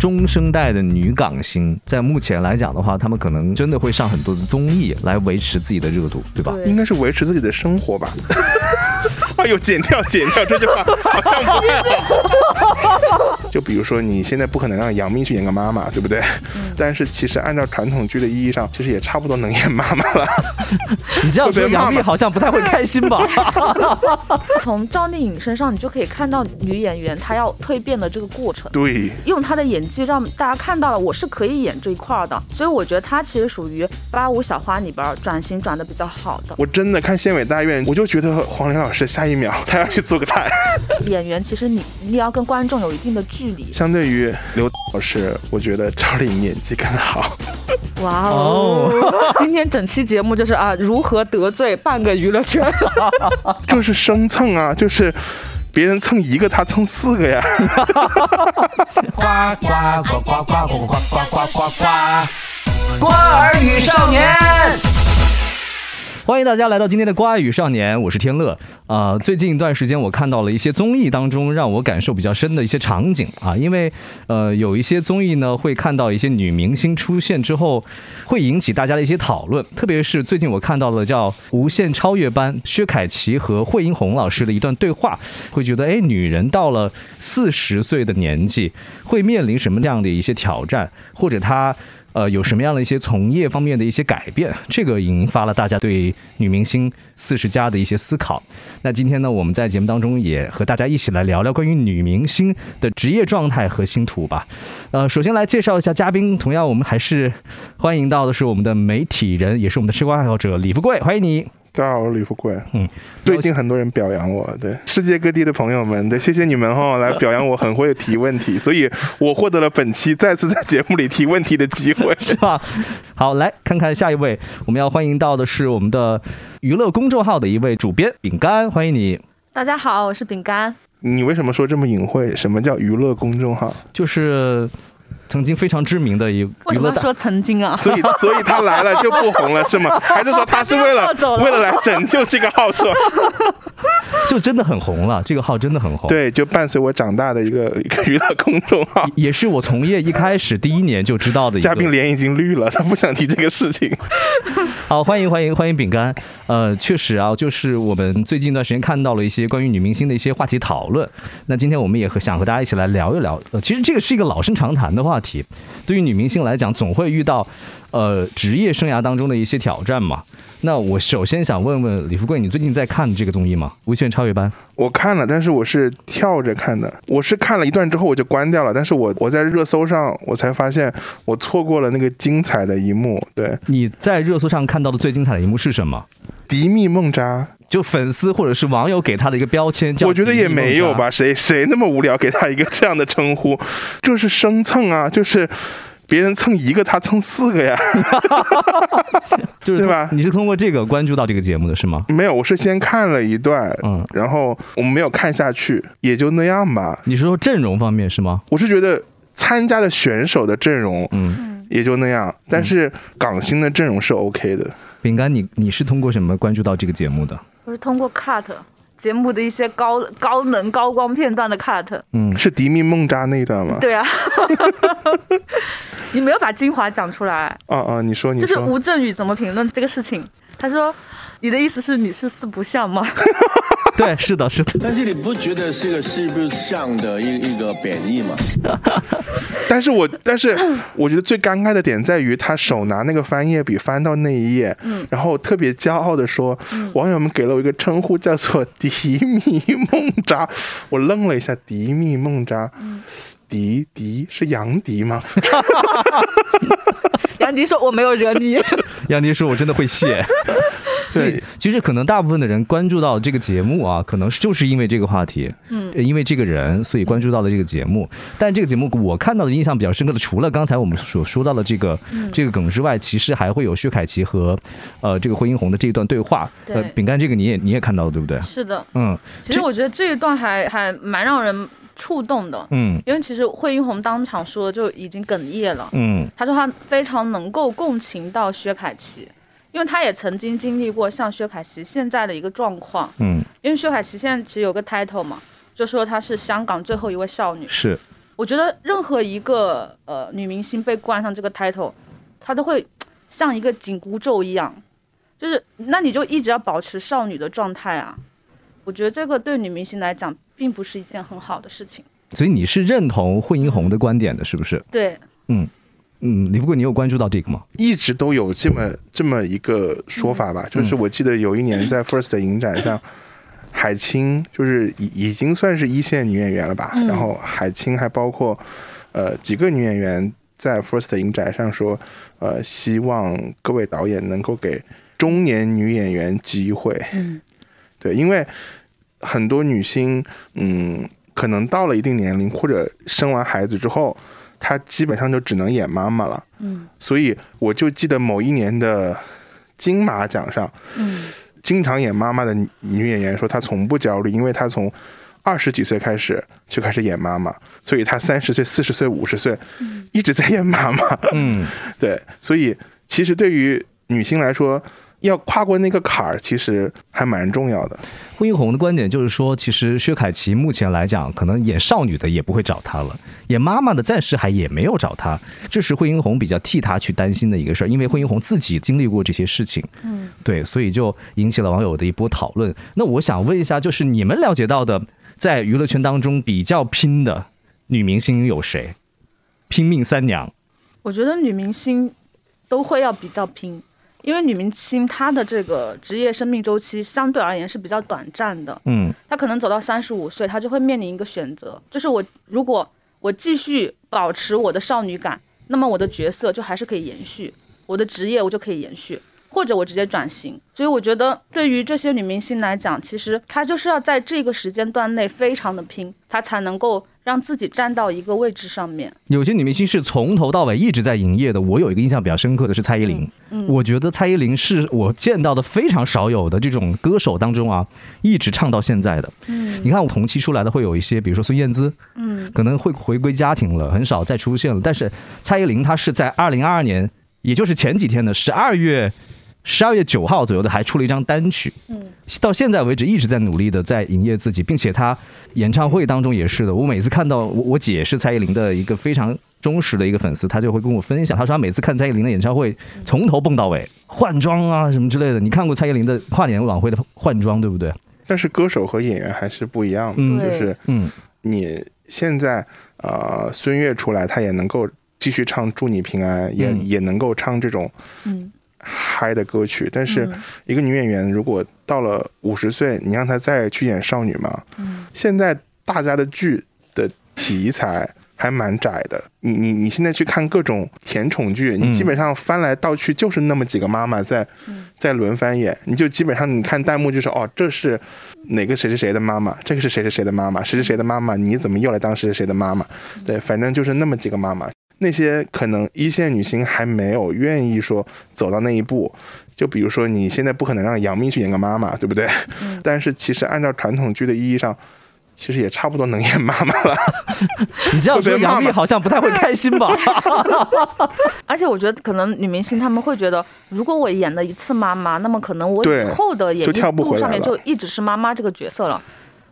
中生代的女港星，在目前来讲的话，她们可能真的会上很多的综艺来维持自己的热度，对吧？对应该是维持自己的生活吧。哎呦，剪掉剪掉，这句话好像不太好。就比如说，你现在不可能让杨幂去演个妈妈，对不对？但是其实按照传统剧的意义上，其实也差不多能演妈妈了。你这样说，杨幂好像不太会开心吧？从赵丽颖身上，你就可以看到女演员她要蜕变的这个过程。对，用她的演技让大家看到了我是可以演这一块儿的，所以我觉得她其实属于八五小花里边转型转的比较好的我真的看县委大院，我就觉得黄磊老师下一秒 他要去做个菜。演员。其实你你要跟观众有一定的距离。相对于刘老师，我觉得赵丽颖演技更好。哇哦！今天整期节目就是啊，如何得罪半个娱乐圈？就是生蹭啊，就是别人蹭一个，他蹭四个呀。呱呱呱呱呱呱呱呱呱呱呱！瓜儿与少年。欢迎大家来到今天的《瓜语少年》，我是天乐。啊、最近一段时间，我看到了一些综艺当中让我感受比较深的一些场景啊，因为呃，有一些综艺呢会看到一些女明星出现之后，会引起大家的一些讨论。特别是最近我看到了叫《无限超越班》薛凯琪和惠英红老师的一段对话，会觉得哎，女人到了四十岁的年纪，会面临什么样的一些挑战，或者她。呃，有什么样的一些从业方面的一些改变？这个引发了大家对女明星四十加的一些思考。那今天呢，我们在节目当中也和大家一起来聊聊关于女明星的职业状态和星途吧。呃，首先来介绍一下嘉宾，同样我们还是欢迎到的是我们的媒体人，也是我们的吃瓜爱好者李富贵，欢迎你。大家好，我是李富贵。嗯，最近很多人表扬我，对世界各地的朋友们，对，谢谢你们哈、来表扬我很会提问题，所以我获得了本期再次在节目里提问题的机会。是吧？好，来看看下一位，我们要欢迎到的是我们的娱乐公众号的一位主编饼干，欢迎你。大家好，我是饼干。你为什么说这么隐晦？什么叫娱乐公众号？就是曾经非常知名的一为娱乐大什么说曾经啊？所以，所以他来了就不红了是吗？还是说他是为了了为了来拯救这个号是吧？就真的很红了，这个号真的很红。，对，就伴随我长大的一个一个娱乐公众号。也是我从业一开始第一年就知道的一个嘉宾脸已经绿了，他不想提这个事情。好，欢迎欢迎欢迎饼干。呃，确实啊，就是我们最近一段时间看到了一些关于女明星的一些话题讨论。那今天我们也和想和大家一起来聊一聊。呃，其实这个是一个老生常谈的话题，对于女明星来讲，总会遇到呃职业生涯当中的一些挑战嘛。那我首先想问问李富贵，你最近在看这个综艺吗？《无限超越班》？我看了，但是我是跳着看的。我是看了一段之后我就关掉了，但是我我在热搜上我才发现我错过了那个精彩的一幕。对，你在热搜上看到的最精彩的一幕是什么？迪蜜梦扎，就粉丝或者是网友给他的一个标签，叫我觉得也没有吧，谁谁那么无聊给他一个这样的称呼，就是生蹭啊，就是。别人蹭一个，他蹭四个呀？就是对吧你是通过这个关注到这个节目的是吗？没有，我是先看了一段，嗯，然后我们没有看下去，也就那样吧。你是说阵容方面是吗？我是觉得参加的选手的阵容嗯，也就那样，但是港星的阵容是 OK 的。饼干，你你是通过什么关注到这个节目的？我是通过 cut 节目的一些高高能高光片段的 cut。嗯，是迪蜜梦扎那一段吗？对啊，你没有把精华讲出来，啊啊，你说你说，就是吴镇宇怎么评论这个事情？他说：“你的意思是你是四不像吗？” 对，是的，是的。但是你不觉得这个是不是像的一一个贬义吗？但是我但是我觉得最尴尬的点在于他手拿那个翻页笔翻到那一页，嗯然后特别骄傲的说，网友们给了我一个称呼叫做迪蜜梦扎，我愣了一下，迪蜜梦扎。嗯迪迪是杨迪吗？杨迪说：“我没有惹你。杨迪说：“我真的会谢。”所以对，其实可能大部分的人关注到这个节目啊，可能就是因为这个话题，嗯呃因为这个人，所以关注到了这个节目。但这个节目我看到的印象比较深刻的，除了刚才我们所说到的这个、嗯这个梗之外，其实还会有薛凯琪和呃这个惠英红的这一段对话。对呃，饼干这个你也你也看到了对不对”？是的，嗯其实我觉得这一段还还蛮让人触动的，嗯因为其实惠英红当场说就已经哽咽了。嗯她说她非常能够共情到薛凯琪，因为她也曾经经历过像薛凯琪现在的一个状况。嗯，因为薛凯琪现在其实有个 title 嘛，就说她是香港最后一位少女。是我觉得任何一个呃女明星被冠上这个 title，她都会像一个紧箍咒一样，就是那你就一直要保持少女的状态啊。我觉得这个对女明星来讲，并不是一件很好的事情。所以你是认同惠英红的观点的，是不是？对，嗯，嗯李富贵，你有关注到这个吗？一直都有这么这么一个说法吧，就是我记得有一年在 First 的影展上，海清就是已已经算是一线女演员了吧，然后海清还包括呃几个女演员在 First 影展上说，呃，希望各位导演能够给中年女演员机会，嗯，对，因为很多女星，嗯，可能到了一定年龄或者生完孩子之后。她基本上就只能演妈妈了，嗯，所以我就记得某一年的金马奖上，嗯，经常演妈妈的女演员说她从不焦虑，因为她从二十几岁开始就开始演妈妈，所以她三十岁、四十岁、五十岁一直在演妈妈，嗯，对，所以其实对于女性来说。要跨过那个坎儿，其实还蛮重要的。惠英红的观点就是说，其实薛凯琪目前来讲，可能演少女的也不会找她了，演妈妈的暂时还也没有找她。这是惠英红比较替她去担心的一个事儿，因为惠英红自己经历过这些事情。嗯，对，所以就引起了网友的一波讨论。那我想问一下，就是你们了解到的，在娱乐圈当中比较拼的女明星有谁？拼命三娘？我觉得女明星都会要比较拼。因为女明星她的这个职业生命周期相对而言是比较短暂的，嗯，她可能走到三十五岁，她就会面临一个选择，就是我如果我继续保持我的少女感，那么我的角色就还是可以延续，我的职业我就可以延续，或者我直接转型。所以我觉得对于这些女明星来讲，其实她就是要在这个时间段内非常的拼，她才能够。让自己站到一个位置上面。有些女明星是从头到尾一直在营业的。我有一个印象比较深刻的是蔡依林。嗯，我觉得蔡依林是我见到的非常少有的这种歌手当中啊，一直唱到现在的。嗯，你看我同期出来的会有一些，比如说孙燕姿，嗯，可能会回归家庭了，很少再出现了。但是蔡依林她是在二零二二年，也就是前几天的十二月。十二月九号左右的还出了一张单曲，嗯，到现在为止一直在努力的在营业自己，并且他演唱会当中也是的。我每次看到我我姐是蔡依林的一个非常忠实的一个粉丝，她就会跟我分享，她说她每次看蔡依林的演唱会从头蹦到尾，换装啊什么之类的。你看过蔡依林的跨年晚会的换装对不对？但是歌手和演员还是不一样的，就是嗯，你现在呃孙悦出来，他也能够继续唱祝你平安，也也能够唱这种嗯。嗨的歌曲，但是一个女演员如果到了五十岁，你让她再去演少女嘛？嗯，现在大家的剧的题材还蛮窄的。你你你现在去看各种甜宠剧，你基本上翻来倒去就是那么几个妈妈在在轮番演，你就基本上你看弹幕就是哦，这是哪个谁谁谁的妈妈，这个是谁谁谁的妈妈，谁是谁的妈妈，你怎么又来当谁是谁的妈妈？对，反正就是那么几个妈妈。那些可能一线女星还没有愿意说走到那一步，就比如说你现在不可能让杨幂去演个妈妈，对不对？但是其实按照传统剧的意义上，其实也差不多能演妈妈了。你这样说，杨幂好像不太会开心吧？而且我觉得可能女明星他们会觉得，如果我演了一次妈妈，那么可能我以后的演艺路上面就一直是妈妈这个角色了。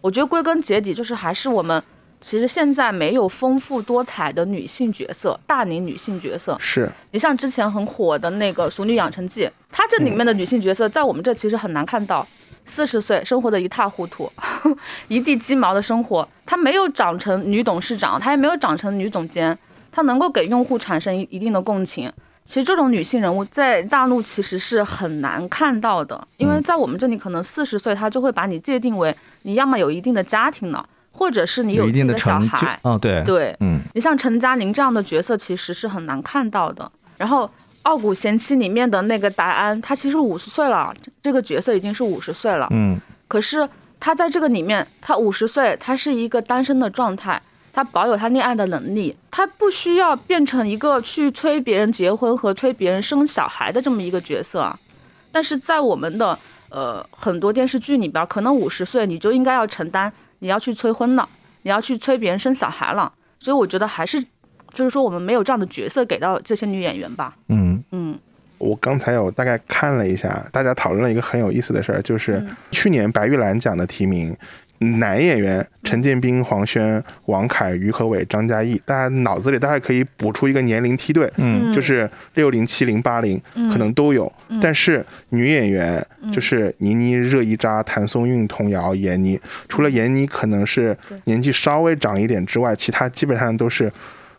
我觉得归根结底就是还是我们。其实现在没有丰富多彩的女性角色，大龄女性角色。是你像之前很火的那个《熟女养成记》，它这里面的女性角色在我们这其实很难看到。四十岁生活的一塌糊涂，一地鸡毛的生活，她没有长成女董事长，她也没有长成女总监，她能够给用户产生一一定的共情。其实这种女性人物在大陆其实是很难看到的，因为在我们这里可能四十岁她就会把你界定为你要么有一定的家庭了。或者是你有自己的小孩，哦，对对，嗯，你像陈嘉玲这样的角色其实是很难看到的。然后《傲骨贤妻》里面的那个达安，他其实五十岁了，这个角色已经是五十岁了，嗯，可是他在这个里面，他五十岁，他是一个单身的状态，他保有他恋爱的能力，他不需要变成一个去催别人结婚和催别人生小孩的这么一个角色。但是在我们的呃很多电视剧里边，可能五十岁你就应该要承担。你要去催婚了，你要去催别人生小孩了，所以我觉得还是，就是说我们没有这样的角色给到这些女演员吧。嗯。嗯，我刚才有大概看了一下，大家讨论了一个很有意思的事儿，就是去年白玉兰奖的提名，男演员陈建斌、黄轩、王凯、于和伟、张嘉译，大家脑子里大概可以补出一个年龄梯队，嗯。就是六零、七零、八零嗯。可能都有。但是女演员就是倪妮、热依扎、谭松韵、童瑶、闫妮，除了闫妮可能是年纪稍微长一点之外，其他基本上都是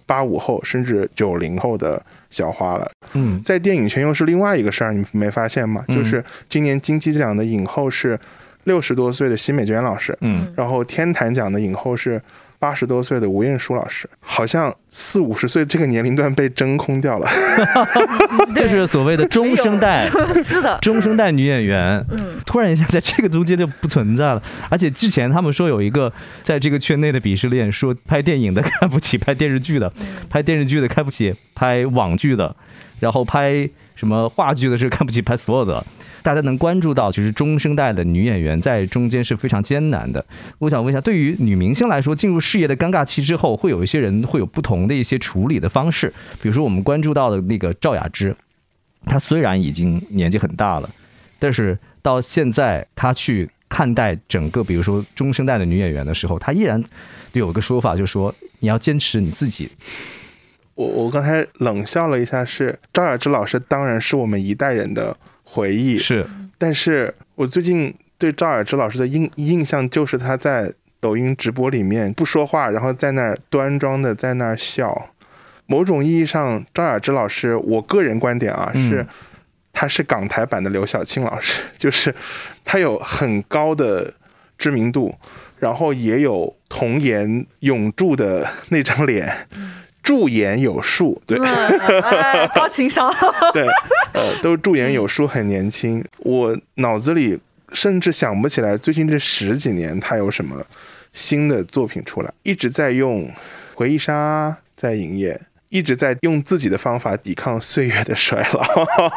八五后甚至九零后的小花了。嗯。在电影圈又是另外一个事儿，你没发现吗？嗯。就是今年金鸡奖的影后是六十多岁的奚美娟老师，嗯然后天坛奖的影后是八十多岁的吴彦姝老师，好像四五十岁这个年龄段被真空掉了。这是所谓的中生代 是的，中生代女演员。嗯，突然一下，在这个中间就不存在了。而且之前他们说有一个在这个圈内的鄙视链，说拍电影的看不起拍电视剧的，拍电视剧的看不起拍网剧的，然后拍什么话剧的是看不起拍所有的。大家能关注到，其实中生代的女演员在中间是非常艰难的。我想问一下，对于女明星来说，进入事业的尴尬期之后，会有一些人会有不同的一些处理的方式。比如说我们关注到的那个赵雅芝，她虽然已经年纪很大了，但是到现在她去看待整个，比如说中生代的女演员的时候，她依然有个说法，就说你要坚持你自己。我我刚才冷笑了一下是，赵雅芝老师当然是我们一代人的回忆，是，但是我最近对赵雅芝老师的印印象就是她在抖音直播里面不说话，然后在那儿端庄的在那儿笑。某种意义上，赵雅芝老师，我个人观点啊，嗯。是她是港台版的刘晓庆老师，就是她有很高的知名度，然后也有童颜永驻的那张脸，驻颜有术，对。嗯哎，高情商，对，呃，都驻颜有术，很年轻。我脑子里甚至想不起来最近这十几年他有什么新的作品出来，一直在用回忆杀在营业。一直在用自己的方法抵抗岁月的衰老，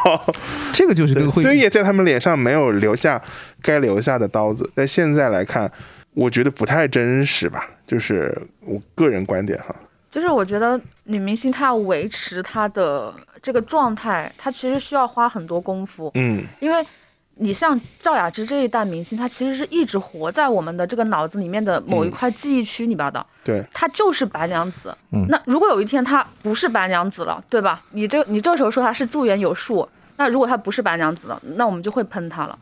这个就是这对个会岁月在他们脸上没有留下该留下的刀子，但现在来看，我觉得不太真实吧，就是我个人观点哈。就是我觉得女明星她要维持她的这个状态，她其实需要花很多功夫，嗯，因为你像赵雅芝这一代明星，她其实是一直活在我们的这个脑子里面的某一块记忆区里边的。对，她就是白娘子。嗯那如果有一天她不是白娘子了，对吧？你这你这时候说她是驻颜有术，那如果她不是白娘子了，那我们就会喷她了。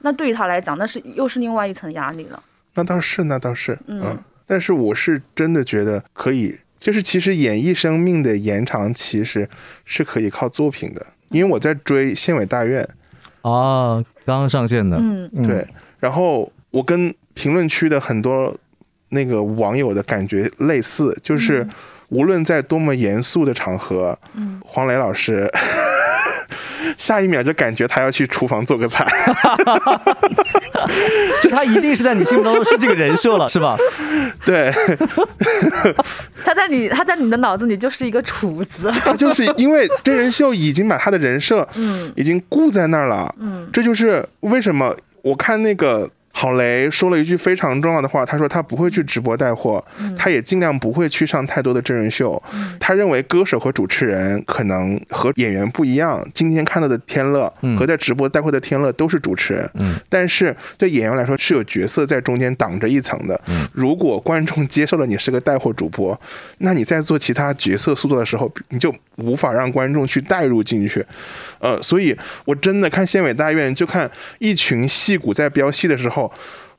那对于她来讲，那是又是另外一层压力了。那倒是，那倒是，嗯嗯，但是我是真的觉得可以，就是其实演艺生命的延长其实是可以靠作品的，因为我在追《县委大院》，啊，刚刚上线的，嗯，嗯。对，然后我跟评论区的很多那个网友的感觉类似，就是无论在多么严肃的场合，嗯。黄磊老师。下一秒就感觉他要去厨房做个菜，就他一定是在你心目当中是这个人设了，是吧？对，他在你他在你的脑子里就是一个厨子。他就是因为真人秀已经把他的人设嗯已经固在那儿了，嗯这就是为什么我看那个郝雷说了一句非常重要的话，他说他不会去直播带货，他也尽量不会去上太多的真人秀。他认为歌手和主持人可能和演员不一样，今天看到的天乐嗯和在直播带货的天乐都是主持人，嗯但是对演员来说是有角色在中间挡着一层的。如果观众接受了你是个带货主播，那你在做其他角色塑造的时候，你就无法让观众去带入进去。呃，所以我真的看县委大院，就看一群戏骨在飙戏的时候，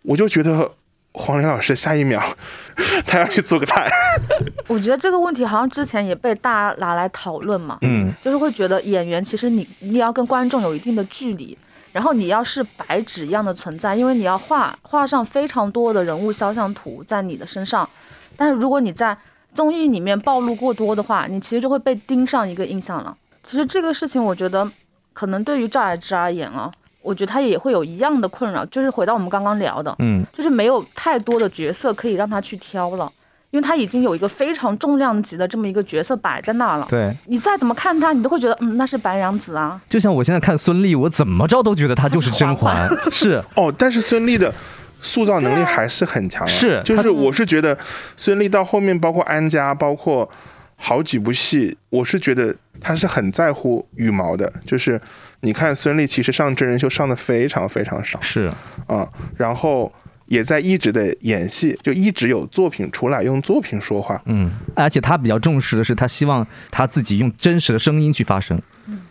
我就觉得黄磊老师下一秒 他要去做个菜。我觉得这个问题好像之前也被大家拿来讨论嘛，嗯，就是会觉得演员其实你你要跟观众有一定的距离，然后你要是白纸一样的存在，因为你要画画上非常多的人物肖像图在你的身上，但是如果你在综艺里面暴露过多的话，你其实就会被盯上一个印象了。其实这个事情，我觉得可能对于赵雅芝而言啊，我觉得他也会有一样的困扰，就是回到我们刚刚聊的，嗯，就是没有太多的角色可以让他去挑了。因为他已经有一个非常重量级的这么一个角色摆在那了，对，你再怎么看他，你都会觉得，嗯，那是白娘子啊。就像我现在看孙俪，我怎么着都觉得她就是甄嬛，是哦，但是孙俪的塑造能力还是很强、啊，是就是我是觉得孙俪到后面，包括安家，包括好几部戏，我是觉得她是很在乎羽毛的，就是你看孙俪其实上真人秀上的非常非常少是，啊、然后也在一直的演戏，就一直有作品出来，用作品说话。嗯，而且他比较重视的是，他希望他自己用真实的声音去发声，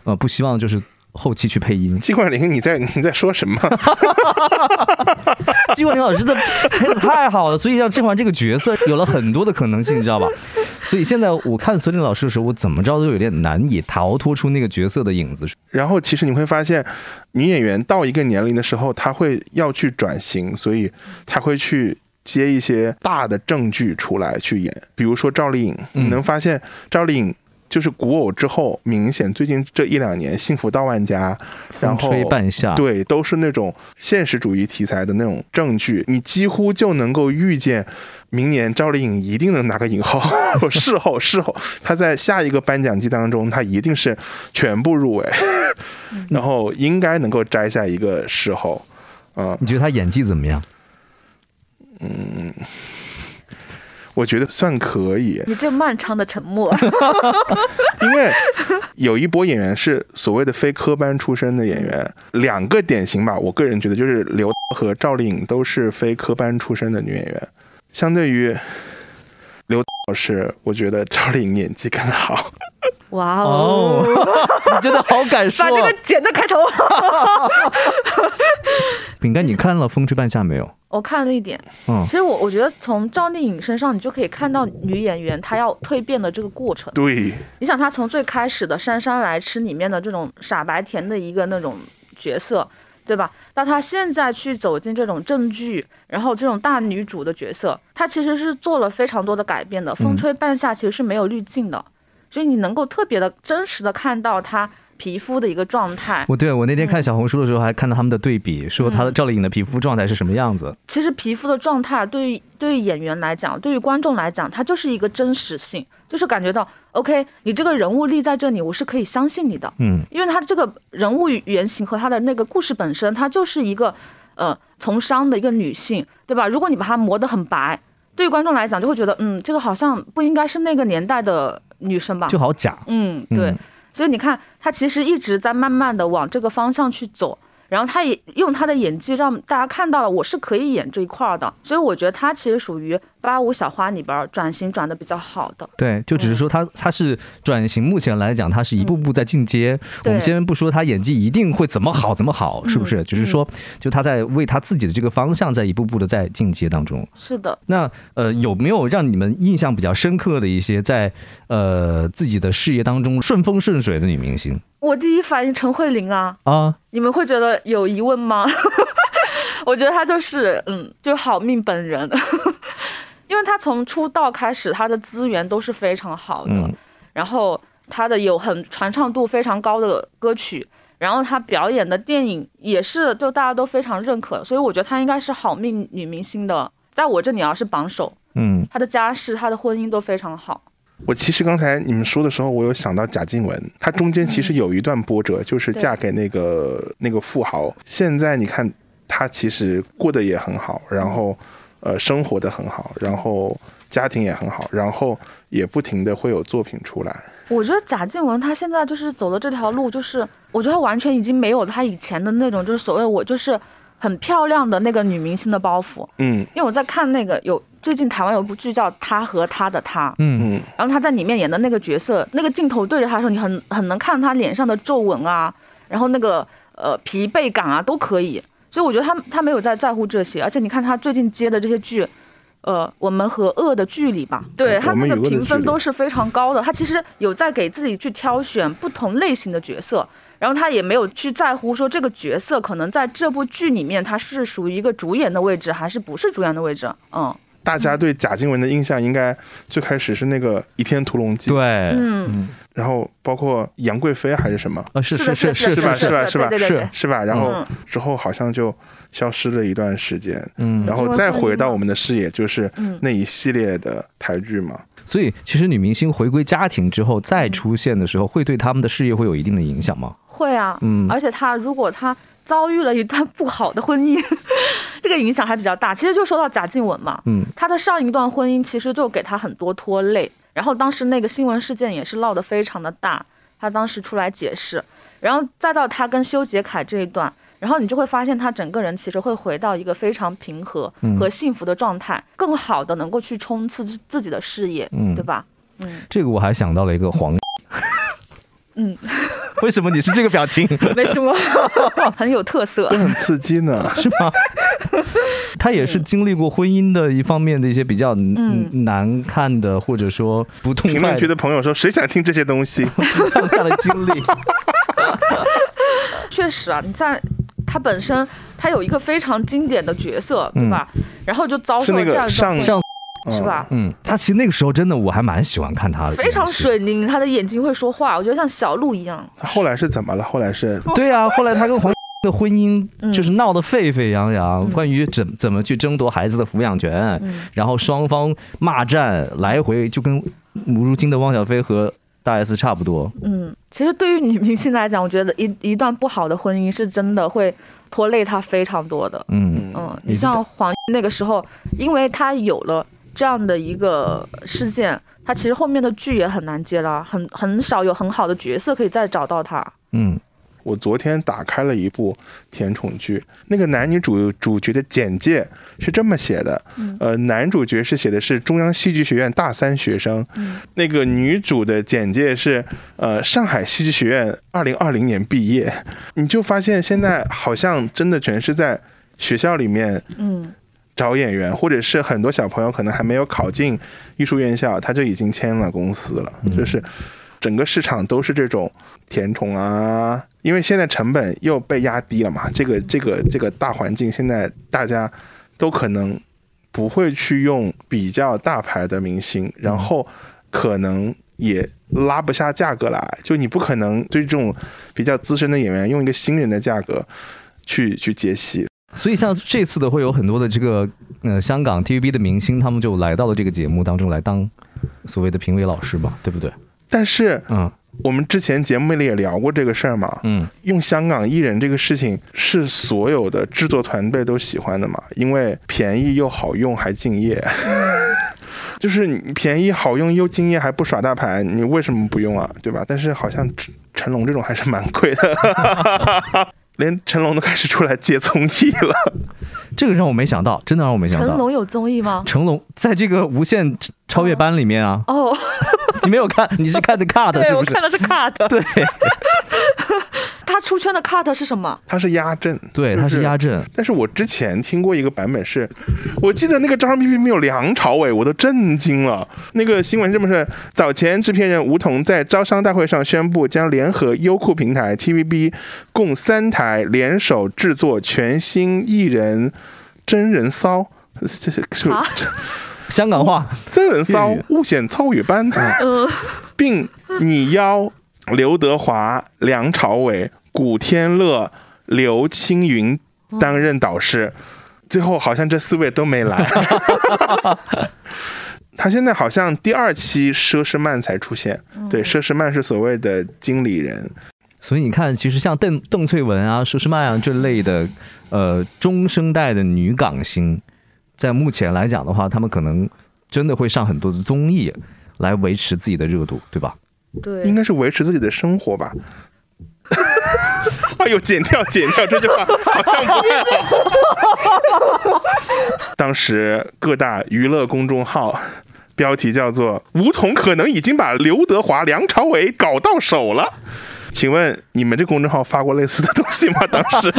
呃，不希望就是后期去配音。季冠霖，你在你在说什么？季冠霖老师的配的太好了，所以让甄嬛这个角色有了很多的可能性，你知道吧？所以现在我看孙俪老师的时候，我怎么着都有点难以逃脱出那个角色的影子。然后其实你会发现，女演员到一个年龄的时候，她会要去转型，所以她会去接一些大的证据出来去演。比如说赵丽颖，嗯你能发现赵丽颖就是古偶之后，明显最近这一两年《幸福到万家》，然后半夏，，对，都是那种现实主义题材的那种正剧，你几乎就能够预见。明年赵丽颖一定能拿个影后，事后事后，她在下一个颁奖季当中，她一定是全部入围，然后应该能够摘下一个事后，嗯，你觉得她演技怎么样？我觉得算可以，你这漫长的沉默，因为有一波演员是所谓的非科班出身的演员，两个典型吧，我个人觉得就是刘和赵丽颖都是非科班出身的女演员，相对于刘老师，我觉得赵丽颖演技更好。哇哦哦！你真的好敢说把。这个剪在开头。饼干，你看了《风吹半夏》没有？我看了一点，嗯其实我我觉得从赵丽颖身上，你就可以看到女演员她要蜕变的这个过程。对，你想，她从最开始的《姗姗来迟》里面的这种傻白甜的一个那种角色，对吧？到她现在去走进这种正剧，然后这种大女主的角色，她其实是做了非常多的改变的。《风吹半夏》其实是没有滤镜的，所以你能够特别的真实的看到她皮肤的一个状态。我对我那天看小红书的时候，还看到他们的对比，说他的嗯赵丽颖的皮肤状态是什么样子。其实皮肤的状态对于对于演员来讲，对于观众来讲，它就是一个真实性，就是感觉到 OK，你这个人物立在这里，我是可以相信你的，嗯，因为他这个人物原型和他的那个故事本身，它就是一个呃从商的一个女性，对吧？如果你把它磨得很白，对于观众来讲就会觉得，嗯，这个好像不应该是那个年代的女生吧？就好假。嗯，对。嗯所以你看，他其实一直在慢慢的往这个方向去走，然后他也用他的演技让大家看到了我是可以演这一块儿的。所以我觉得他其实属于八五小花里边儿转型转的比较好的。对，就只是说他他是转型，目前来讲他是一步步在进阶。我们先不说他演技一定会怎么好怎么好，是不是？嗯只是说，就他在为他自己的这个方向在一步步的在进阶当中。是的，那呃，有没有让你们印象比较深刻的一些在呃自己的事业当中顺风顺水的女明星我第一反应陈慧琳啊，啊？你们会觉得有疑问吗？我觉得她就是，嗯，就是好命本人，因为她从出道开始，她的资源都是非常好的，嗯然后她的有很传唱度非常高的歌曲，然后她表演的电影也是就大家都非常认可，所以我觉得她应该是好命女明星的，在我这里啊是榜首，嗯，她的家世、她的婚姻都非常好。我其实刚才你们说的时候，我有想到贾静雯，她中间其实有一段波折，就是嫁给那个那个富豪。现在你看，她其实过得也很好，然后呃生活的很好，然后家庭也很好，然后也不停的会有作品出来。我觉得贾静雯她现在就是走的这条路，就是我觉得她完全已经没有她以前的那种，就是所谓我就是很漂亮的那个女明星的包袱。嗯因为我在看那个有最近台湾有一部剧叫《他和他的他》，嗯嗯，然后他在里面演的那个角色，那个镜头对着他的时候，你很很能看他脸上的皱纹啊，然后那个呃疲惫感啊都可以。所以我觉得他他没有在在乎这些，而且你看他最近接的这些剧。呃，我们和恶的距离吧，对他那个我们的评分都是非常高的。他其实有在给自己去挑选不同类型的角色，然后他也没有去在乎说这个角色可能在这部剧里面他是属于一个主演的位置，还是不是主演的位置。嗯大家对贾静雯的印象应该最开始是那个《倚天屠龙记》，对，嗯，然后包括杨贵妃还是什么，啊是是是是是吧？是吧？是吧？是。是吧？然后嗯之后好像就消失了一段时间，嗯，然后再回到我们的视野，就是嗯。那一系列的台剧嘛。所以其实女明星回归家庭之后再出现的时候，会对他们的事业会有一定的影响吗？会啊，嗯。而且她如果她遭遇了一段不好的婚姻，这个影响还比较大。其实就说到贾静雯嘛，嗯，她的上一段婚姻其实就给她很多拖累，然后当时那个新闻事件也是闹得非常的大，她当时出来解释，然后再到她跟修杰楷这一段，然后你就会发现她整个人其实会回到一个非常平和嗯。和幸福的状态，更好的能够去冲刺自自己的事业，嗯。对吧？嗯。这个我还想到了一个黄，嗯，为什么你是这个表情？没什么，很有特色都。很刺激呢。是吗？他也是经历过婚姻的一方面的一些比较嗯难看的，或者说不痛快评论区的的朋友说，谁想听这些东西？不痛快的经历。确实啊，你在他本身他有一个非常经典的角色，对吧？然后就遭受了这样个上一种上是吧？嗯，他其实那个时候真的我还蛮喜欢看他的，非常。水灵，他的眼睛会说话，我觉得像小鹿一样。他后来是怎么了？后来是对啊，后来他跟黄的婚姻嗯就是闹得沸沸扬扬，嗯关于怎怎么去争夺孩子的抚养权，嗯然后双方骂战来回，就跟如今的汪小菲和大 S 差不多。嗯，其实对于女明星来讲，我觉得一一段不好的婚姻是真的会拖累她非常多的。嗯嗯，你你像黄那个时候，因为她有了这样的一个事件，他其实后面的剧也很难接了，很很少有很好的角色可以再找到他。嗯。我昨天打开了一部甜宠剧，那个男女主主角的简介是这么写的，呃，男主角是写的是中央戏剧学院大三学生，那个女主的简介是呃上海戏剧学院二零二零年毕业，你就发现现在好像真的全是在学校里面嗯找演员，或者是很多小朋友可能还没有考进艺术院校，他就已经签了公司了，就是整个市场都是这种甜宠啊，因为现在成本又被压低了嘛，这个这个这个大环境，现在大家都可能不会去用比较大牌的明星，然后可能也拉不下价格来，就你不可能对这种比较资深的演员用一个新人的价格去去接戏，所以像这次的会有很多的这个呃香港 TVB 的明星，他们就来到了这个节目当中来当所谓的评委老师吧，对不对？但是嗯我们之前节目里也聊过这个事儿嘛，嗯用香港艺人这个事情是所有的制作团队都喜欢的嘛，因为便宜又好用还敬业，就是你便宜好用又敬业还不耍大牌，你为什么不用啊？对吧？但是好像成成龙这种还是蛮贵的。连成龙都开始出来接综艺了，这个让我没想到，真的让我没想到。成龙有综艺吗？成龙在这个无限超越班里面啊，哦，你没有看，你是看的 cut 是不是我看？的是 cut。对他出圈的 cut 是什么？他是压阵，对，就他是压阵。但是我之前听过一个版本是，我记得那个招商 P P 里面有梁朝伟，我都震惊了。那个新闻这么说：早前制片人吴彤在招商大会上宣布，将联合优酷平台、TVB 共三台联手制作全新艺人真人骚。这是是啊香港话，真人骚粤语悟显超语班，嗯，并拟邀刘德华、梁朝伟、古天乐、刘青云担任导师。最后好像这四位都没来。他现在好像第二期佘诗曼才出现，对，佘诗曼是所谓的经理人，所以你看，其实像邓邓萃雯啊、佘诗曼啊这类的，呃，中生代的女港星，在目前来讲的话，他们可能真的会上很多的综艺来维持自己的热度，对吧？对，应该是维持自己的生活吧。哎呦，剪掉剪掉，这句话好像不太 好。当时各大娱乐公众号标题叫做“吴彤可能已经把刘德华、梁朝伟搞到手了”。请问你们这公众号发过类似的东西吗？当时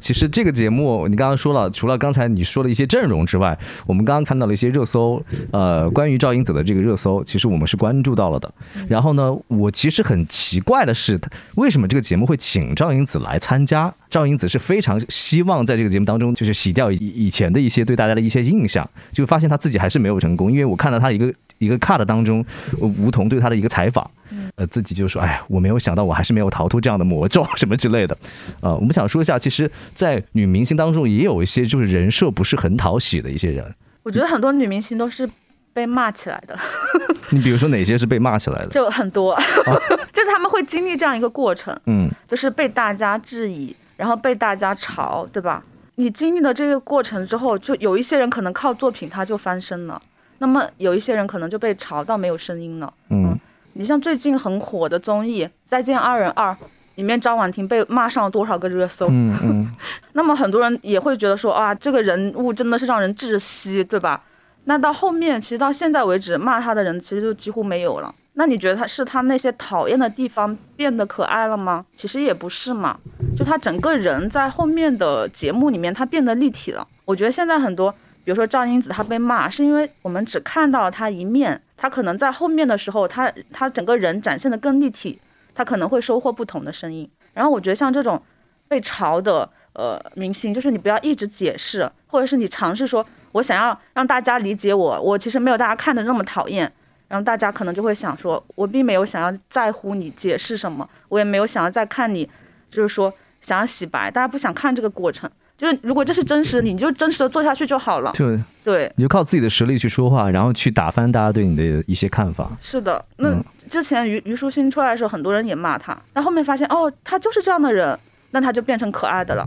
其实这个节目，你刚刚说了，除了刚才你说的一些阵容之外，我们刚刚看到了一些热搜，呃，关于赵英子的这个热搜，其实我们是关注到了的。然后呢，我其实很奇怪的是，为什么这个节目会请赵英子来参加？赵英子是非常希望在这个节目当中，就是洗掉以以前的一些对大家的一些印象，就发现他自己还是没有成功，因为我看到他一个一个 cut 当中，呃吴彤对他的一个采访。呃，自己就说，哎呀，我没有想到，我还是没有逃脱这样的魔咒，什么之类的。呃，我们想说一下，其实，在女明星当中，也有一些就是人设不是很讨喜的一些人。我觉得很多女明星都是被骂起来的，你比如说哪些是被骂起来的？就很多，就是他们会经历这样一个过程，嗯就是被大家质疑，然后被大家嘲，对吧？你经历了这个过程之后，就有一些人可能靠作品他就翻身了，那么有一些人可能就被嘲到没有声音了。嗯你像最近很火的综艺《再见爱人二》，里面张婉婷被骂上了多少个热搜。嗯嗯，那么很多人也会觉得说啊，这个人物真的是让人窒息，对吧？那到后面，其实到现在为止，骂他的人其实就几乎没有了。那你觉得他是他那些讨厌的地方变得可爱了吗？其实也不是嘛，就他整个人在后面的节目里面，他变得立体了。我觉得现在很多，比如说赵英子，她被骂，是因为我们只看到了她一面，她可能在后面的时候，她她整个人展现的更立体，她可能会收获不同的声音。然后我觉得像这种被嘲的呃明星，就是你不要一直解释，或者是你尝试说，我想要让大家理解我，我其实没有大家看的那么讨厌。然后大家可能就会想说，我并没有想要在乎你解释什么，我也没有想要再看你，就是说想要洗白，大家不想看这个过程。就是如果这是真实的你，你就真实的做下去就好了。就对，你就靠自己的实力去说话，然后去打翻大家对你的一些看法。是的。那嗯之前虞虞书欣出来的时候，很多人也骂他，但后面发现哦，他就是这样的人，那他就变成可爱的了。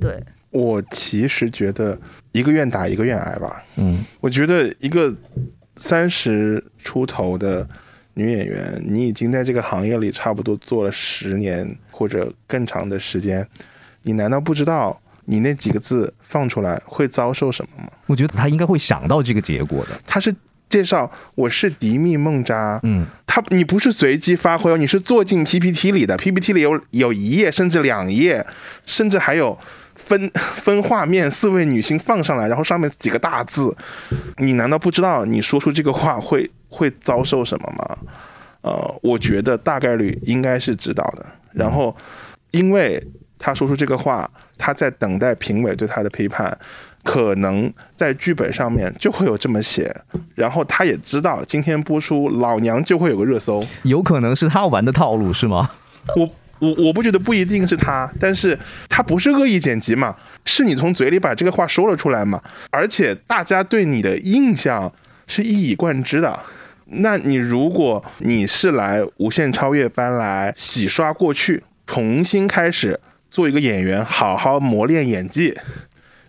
对，我其实觉得一个愿打一个愿挨吧。嗯，我觉得一个三十出头的女演员，你已经在这个行业里差不多做了十年或者更长的时间，你难道不知道你那几个字放出来会遭受什么吗？我觉得他应该会想到这个结果的。他是介绍我是迪密梦扎，嗯，他你不是随机发挥哦，你是做进 PPT 里的，PPT 里有有一页甚至两页，甚至还有分 分画面，四位女星放上来，然后上面几个大字，你难道不知道你说出这个话会会遭受什么吗？呃，我觉得大概率应该是知道的。然后，因为他说出这个话，他在等待评委对他的批判，可能在剧本上面就会有这么写。然后他也知道今天播出，老娘就会有个热搜。有可能是他玩的套路是吗？我我我不觉得不一定是他，但是他不是恶意剪辑嘛，是你从嘴里把这个话说了出来嘛，而且大家对你的印象是一以贯之的。那你如果你是来无限超越班来洗刷过去，重新开始做一个演员，好好磨练演技，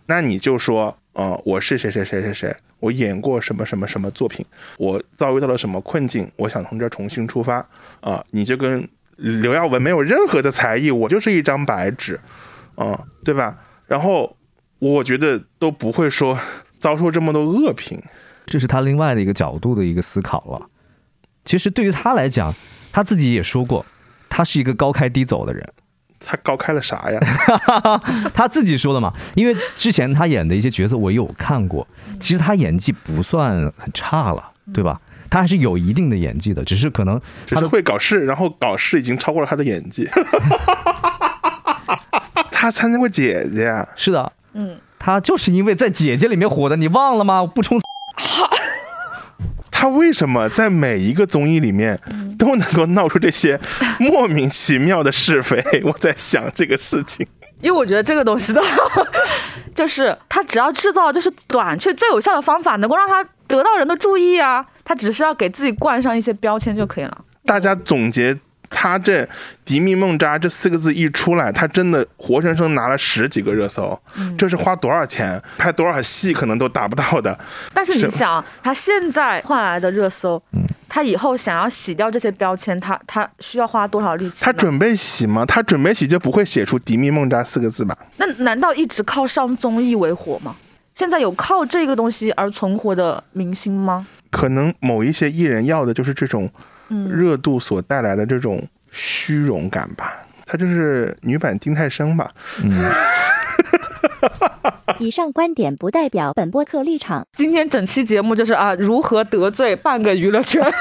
那你就说，呃，我是谁谁谁谁谁，我演过什么什么什么作品，我遭遇到了什么困境，我想从这儿重新出发啊、你就跟刘耀文没有任何的才艺，我就是一张白纸，嗯、对吧？然后我觉得都不会说遭受这么多恶评，这是他另外的一个角度的一个思考了。其实对于他来讲，他自己也说过，他是一个高开低走的人。他高开了啥呀？他自己说的嘛，因为之前他演的一些角色我有看过，其实他演技不算很差了，对吧？他还是有一定的演技的，只是可能只是会搞事，然后搞事已经超过了他的演技。他参加过姐姐，啊是的，嗯，他就是因为在姐姐里面火的，你忘了吗？不冲 他为什么在每一个综艺里面都能够闹出这些 莫名其妙的是非？我在想这个事情。因为我觉得这个东西的，就是他只要制造就是短却最有效的方法，能够让他得到人的注意啊，他只是要给自己冠上一些标签就可以了。大家总结他这“迪蜜梦扎”这四个字一出来，他真的活生生拿了十几个热搜，这是花多少钱拍多少戏可能都达不到的。但是是你想，他现在换来的热搜，他以后想要洗掉这些标签，他他需要花多少力气？他准备洗吗？他准备洗就不会写出“迪蜜梦扎”四个字吧？那难道一直靠上综艺为火吗？现在有靠这个东西而存活的明星吗？可能某一些艺人要的就是这种热度所带来的这种虚荣感吧。他就是女版丁太升吧？以上观点不代表本播客立场。今天整期节目就是啊，如何得罪半个娱乐圈？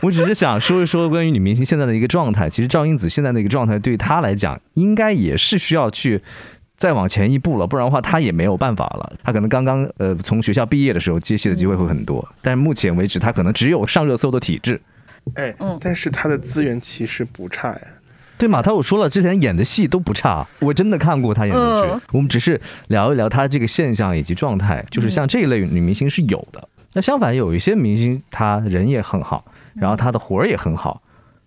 我只是想说一说关于女明星现在的一个状态。其实赵英子现在的一个状态，对她来讲，应该也是需要去再往前一步了，不然的话，他也没有办法了。他可能刚刚呃从学校毕业的时候，接戏的机会会很多，但目前为止，他可能只有上热搜的体质，哎，嗯但是他的资源其实不差呀。对嘛？她我说了，之前演的戏都不差，我真的看过他演的剧。嗯我们只是聊一聊他这个现象以及状态，就是像这一类女明星是有的。那相反，有一些明星她人也很好，然后她的活儿也很好，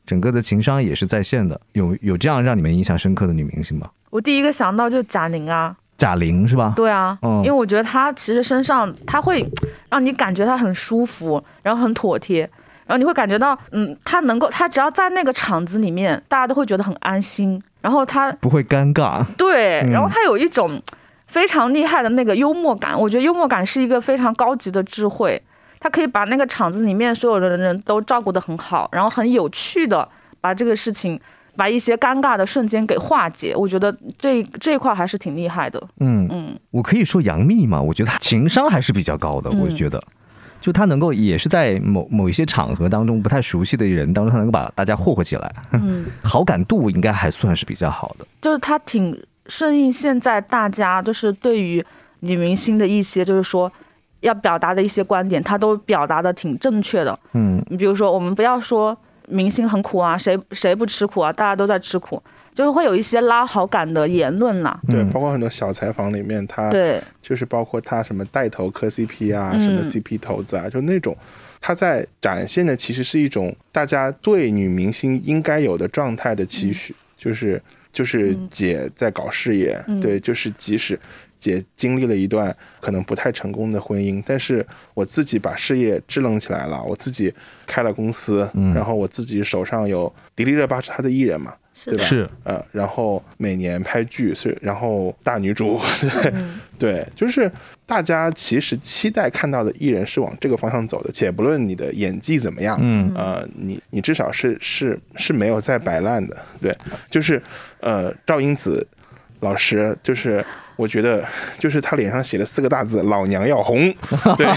整个的情商也是在线的。有有这样让你们印象深刻的女明星吗？我第一个想到就是贾玲啊，贾玲是吧？对啊，嗯因为我觉得她其实身上她会让你感觉她很舒服，然后很妥帖，然后你会感觉到，嗯，她能够，她只要在那个场子里面，大家都会觉得很安心。然后她不会尴尬。对，嗯然后她有一种非常厉害的那个幽默感，我觉得幽默感是一个非常高级的智慧，她可以把那个场子里面所有的人都照顾得很好，然后很有趣的把这个事情。把一些尴尬的瞬间给化解，我觉得这这一块还是挺厉害的。嗯，嗯，我可以说杨幂嘛，我觉得她情商还是比较高的，嗯我觉得。就她能够也是在某某一些场合当中不太熟悉的人当中，她能够把大家霍霍起来，嗯，好感度应该还算是比较好的。就是他挺顺应现在大家就是对于女明星的一些就是说要表达的一些观点，他都表达的挺正确的。嗯你比如说，我们不要说明星很苦啊，谁谁不吃苦啊？大家都在吃苦，就是会有一些拉好感的言论啦。对，嗯。包括很多小采访里面，他对，就是包括他什么带头磕 CP 啊，嗯。什么 CP 头子啊，就那种，他在展现的其实是一种大家对女明星应该有的状态的期许，就是就是嗯。姐在搞事业，嗯。对，就是即使姐经历了一段可能不太成功的婚姻，但是我自己把事业支棱起来了，我自己开了公司，嗯然后我自己手上有迪丽热巴是她的艺人嘛，对吧？是，呃，然后每年拍剧，所以然后大女主，对、嗯对，就是大家其实期待看到的艺人是往这个方向走的，且不论你的演技怎么样，嗯呃，你你至少是是是没有在摆烂的，对，就是呃，赵英子老师，就是我觉得就是他脸上写了四个大字“老娘要红”，对，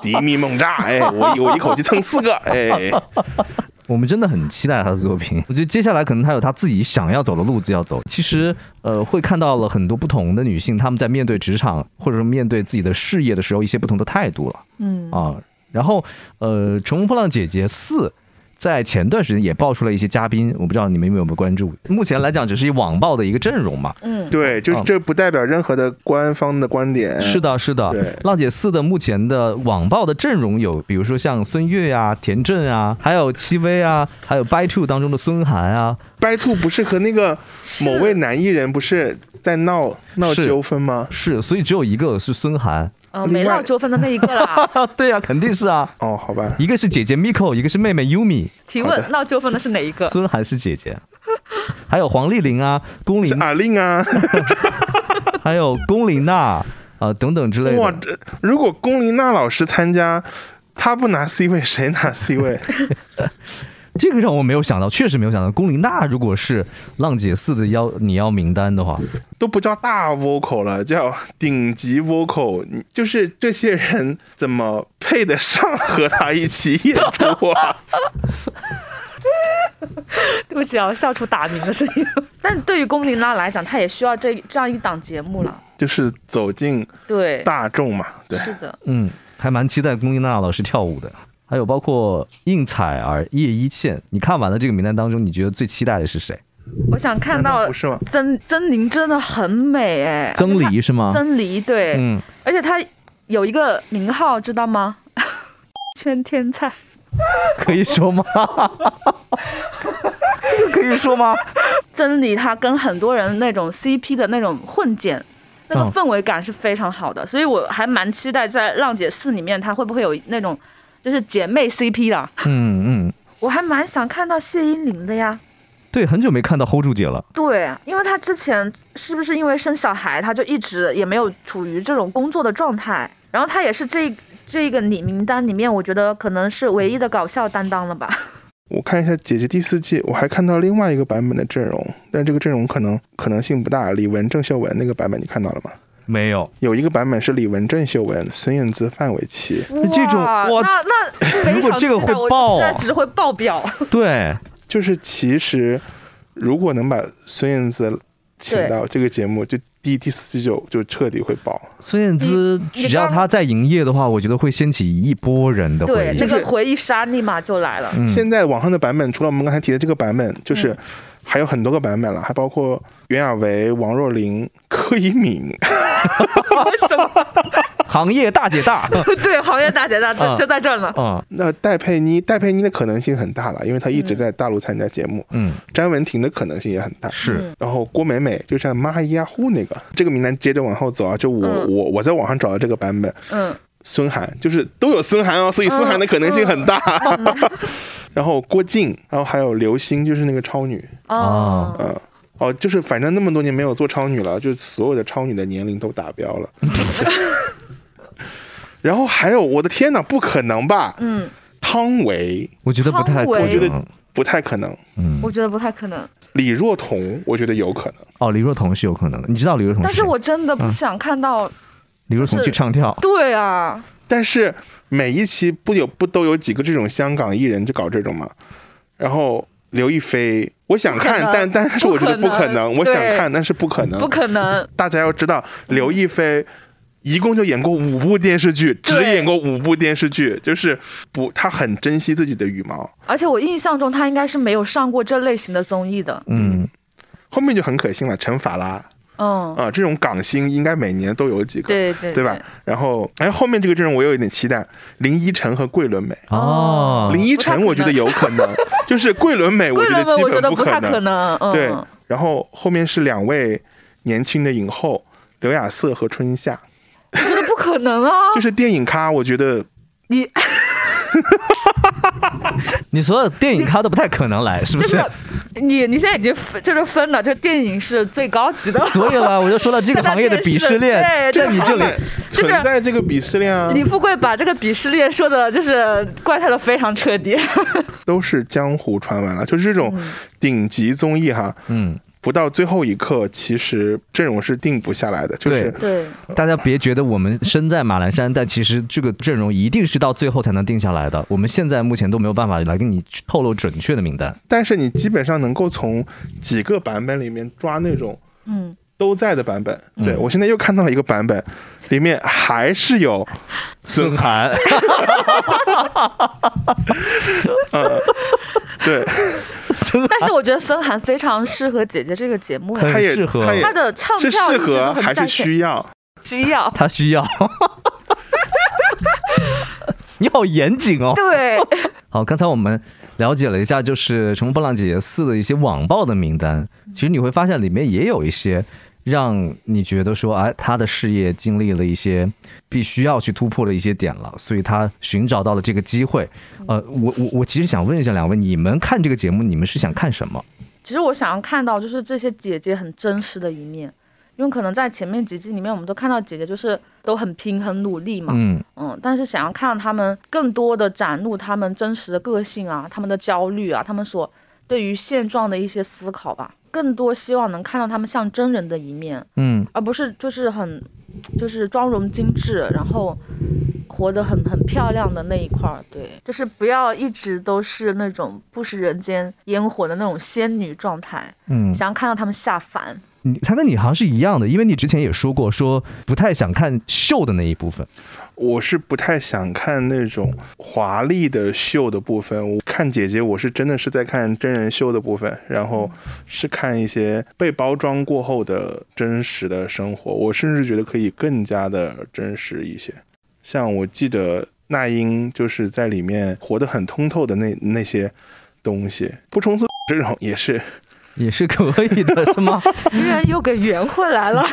迪密猛炸，哎，我我一口气蹭四个，哎，我们真的很期待他的作品。我觉得接下来可能他有他自己想要走的路子要走。其实，呃，会看到了很多不同的女性，她们在面对职场或者说面对自己的事业的时候，一些不同的态度了嗯啊。然后，呃，《乘风破浪姐姐四》在前段时间也爆出了一些嘉宾，我不知道你们有没有关注。目前来讲，只是以网爆的一个阵容嘛。嗯，对，就这不代表任何的官方的观点，是的，是的。对浪姐四的目前的网爆的阵容有，比如说像孙悦啊、田震啊，还有戚薇啊，还有 By Two 当中的孙涵啊，By Two 不是和那个某位男艺人不是在闹闹纠纷吗？是，所以只有一个是孙涵。呃，另外没闹纠纷的那一个啦。啊，对呀、肯定是啊。哦，好吧，一个是姐姐 Miko，一个是妹妹 Yumi，提问，闹纠纷的是哪一个？孙涵是姐姐，还有黄丽玲啊、龚琳，是阿令啊！还有龚琳娜啊、等等之类的哇，的。这如果龚琳娜老师参加，她不拿 C 位，谁拿 C 位？这个让我没有想到，确实没有想到，龚琳娜如果是浪姐四的邀你要名单的话，都不叫大 vocal 了，叫顶级 vocal。你就是这些人怎么配得上和他一起演出啊？对不起啊，我笑出打鸣的声音。但对于龚琳娜来讲，她也需要这这样一档节目了。就是走进对，大众嘛，对。是的，嗯，还蛮期待龚琳娜老师跳舞的。还有包括应采儿、叶一茜，你看完了这个名单当中，你觉得最期待的是谁？我想看到不是吗？曾曾宁真的很美哎，曾黎是吗？曾黎对，嗯，而且她有一个名号，知道吗？圈天菜。可以说吗？这 个可以说吗？曾黎她跟很多人那种 CP 的那种混剪，那个嗯氛围感是非常好的，所以我还蛮期待在《浪姐四》里面，她会不会有那种就是姐妹 CP 了？嗯嗯，我还蛮想看到谢依霖的呀。对，很久没看到 hold 住姐了。对，因为她之前是不是因为生小孩，她就一直也没有处于这种工作的状态，然后她也是这这个里名单里面，我觉得可能是唯一的搞笑担当了吧。我看一下《姐姐》第四季，我还看到另外一个版本的阵容，但这个阵容可能可能性不大。李玟、郑秀文那个版本你看到了吗？没有，有一个版本是李文正秀文、孙燕姿、范玮琪。这种哇那那 非如果这个会爆啊期待值会爆表。对，就是其实如果能把孙燕姿请到这个节目，就第第四季就就彻底会爆。孙燕姿只要她在营业的话，我觉得会掀起一波人的回对，忆。这个回忆杀立马就来了。嗯现在网上的版本，除了我们刚才提的这个版本，就是嗯还有很多个版本了，还包括袁娅维、王若琳、柯以敏。为什么？行业大姐大 对，行业大姐大啊就就在这儿呢。嗯，那戴佩妮，戴佩妮的可能性很大了，因为她一直在大陆参加节目。嗯，詹雯婷的可能性也很大。是嗯然后郭美美就像玛伊亚呼那个，这个名单接着往后走啊，就我、嗯我我在网上找的这个版本，嗯，孙涵，就是都有孙涵哦，所以孙涵的可能性很大。然后郭靖，然后还有刘星，就是那个超女，哦，嗯。哦，就是反正那么多年没有做超女了，就所有的超女的年龄都达标了。然后还有，我的天哪，不可能吧？嗯，汤唯我觉得不太可能，我觉得不太可能，嗯我觉得不太可能。李若彤我觉得有可能。哦，李若彤是有可能的，你知道李若彤谁？但是我真的不想看到。李若彤去唱跳，对啊，但是每一期不有不都有几个这种香港艺人就搞这种嘛？然后刘亦菲，我想看，但但是我觉得不可能，不可能我想看，但是不可能，不可能。大家要知道，刘亦菲一共就演过五部电视剧，只演过五部电视剧，就是不，她很珍惜自己的羽毛。而且我印象中她应该是没有上过这类型的综艺的。嗯，后面就很可信了，陈法拉嗯，啊、这种港星应该每年都有几个，对对对吧？？然后，哎，后面这个阵容我有一点期待，林依晨和桂纶镁。哦，林依晨我觉得有可能，就是桂纶镁我觉得基本不本可太可能。嗯，对，然后后面是两位年轻的影后，刘雅瑟和春夏，我觉得不可能啊！就是电影咖，我觉得你 你所有电影咖都不太可能来，是不？就是是你你现在已经就是分了，就电影是最高级的。所以了，我就说了这个行业的鄙视链，在你这里就是存在这个鄙视链啊，李富贵把这个鄙视链说的，就是怪他的非常彻底。都是江湖传闻了，就是这种顶级综艺哈，嗯，不到最后一刻，其实阵容是定不下来的，就是对，大家别觉得我们身在马栏山，但其实这个阵容一定是到最后才能定下来的。我们现在目前都没有办法来给你透露准确的名单。但是你基本上能够从几个版本里面抓那种嗯，都在的版本。对嗯我现在又看到了一个版本，里面还是有孙孙涵，呃，对，但是我觉得孙涵非常适合姐姐这个节目他也适合他的唱是适跳一直都合还是需要？需要。他需要。你好严谨哦。对，好，刚才我们了解了一下，就是《乘风破浪姐姐四》的一些网暴的名单，其实你会发现里面也有一些让你觉得说，哎，他的事业经历了一些必须要去突破的一些点了，所以他寻找到了这个机会。呃，我我我其实想问一下两位，你们看这个节目，你们是想看什么？其实我想要看到就是这些姐姐很真实的一面，因为可能在前面几季里面，我们都看到姐姐就是都很拼、很努力嘛，嗯。嗯，但是想要看到她们更多的展露她们真实的个性啊，她们的焦虑啊，她们所对于现状的一些思考吧，更多希望能看到他们像真人的一面，嗯而不是就是很就是妆容精致，然后活得很很漂亮的那一块儿。对，就是不要一直都是那种不食人间烟火的那种仙女状态，嗯，想要看到他们下凡。你他跟你好像是一样的，因为你之前也说过，说不太想看秀的那一部分。我是不太想看那种华丽的秀的部分。我看姐姐，我是真的是在看真人秀的部分，然后是看一些被包装过后的真实的生活。我甚至觉得可以更加的真实一些。像我记得那英就是在里面活得很通透的那那些东西，不冲突这种也是 也是可以的，是吗？居然又给圆回来了。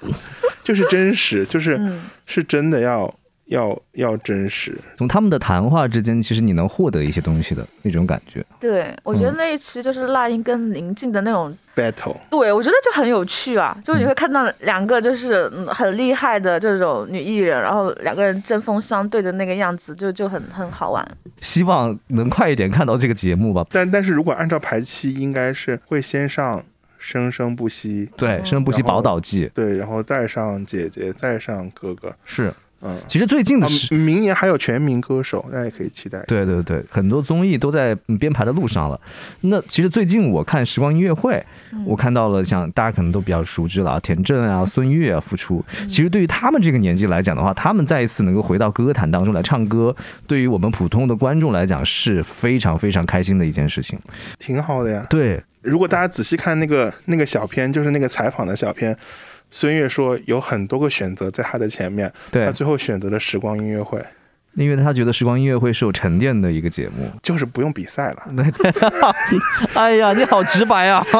就是真实，就是嗯，是真的要要要真实。从他们的谈话之间，其实你能获得一些东西的那种感觉。对，我觉得嗯那一期就是那英跟宁静的那种 battle，对，我觉得就很有趣啊，就是你会看到两个就是嗯很厉害的这种女艺人，然后两个人针锋相对的那个样子，就就很很好玩。希望能快一点看到这个节目吧。但但是如果按照排期，应该是会先上《生生不息》，对，《生生不息宝岛季》对，然后再上姐姐，再上哥哥，是，嗯，其实最近的啊是，明年还有全民歌手，大家也可以期待。对对对，很多综艺都在嗯编排的路上了。那其实最近我看时光音乐会，我看到了像大家可能都比较熟知了啊，田震啊、孙悦啊复出。其实对于他们这个年纪来讲的话，他们再一次能够回到歌坛当中来唱歌，对于我们普通的观众来讲是非常非常开心的一件事情。挺好的呀。对，如果大家仔细看那个那个小片，就是那个采访的小片，孙悦说有很多个选择在他的前面，对他最后选择了时光音乐会，因为他觉得时光音乐会是有沉淀的一个节目。就是不用比赛了，对对，哎呀，你好直白啊！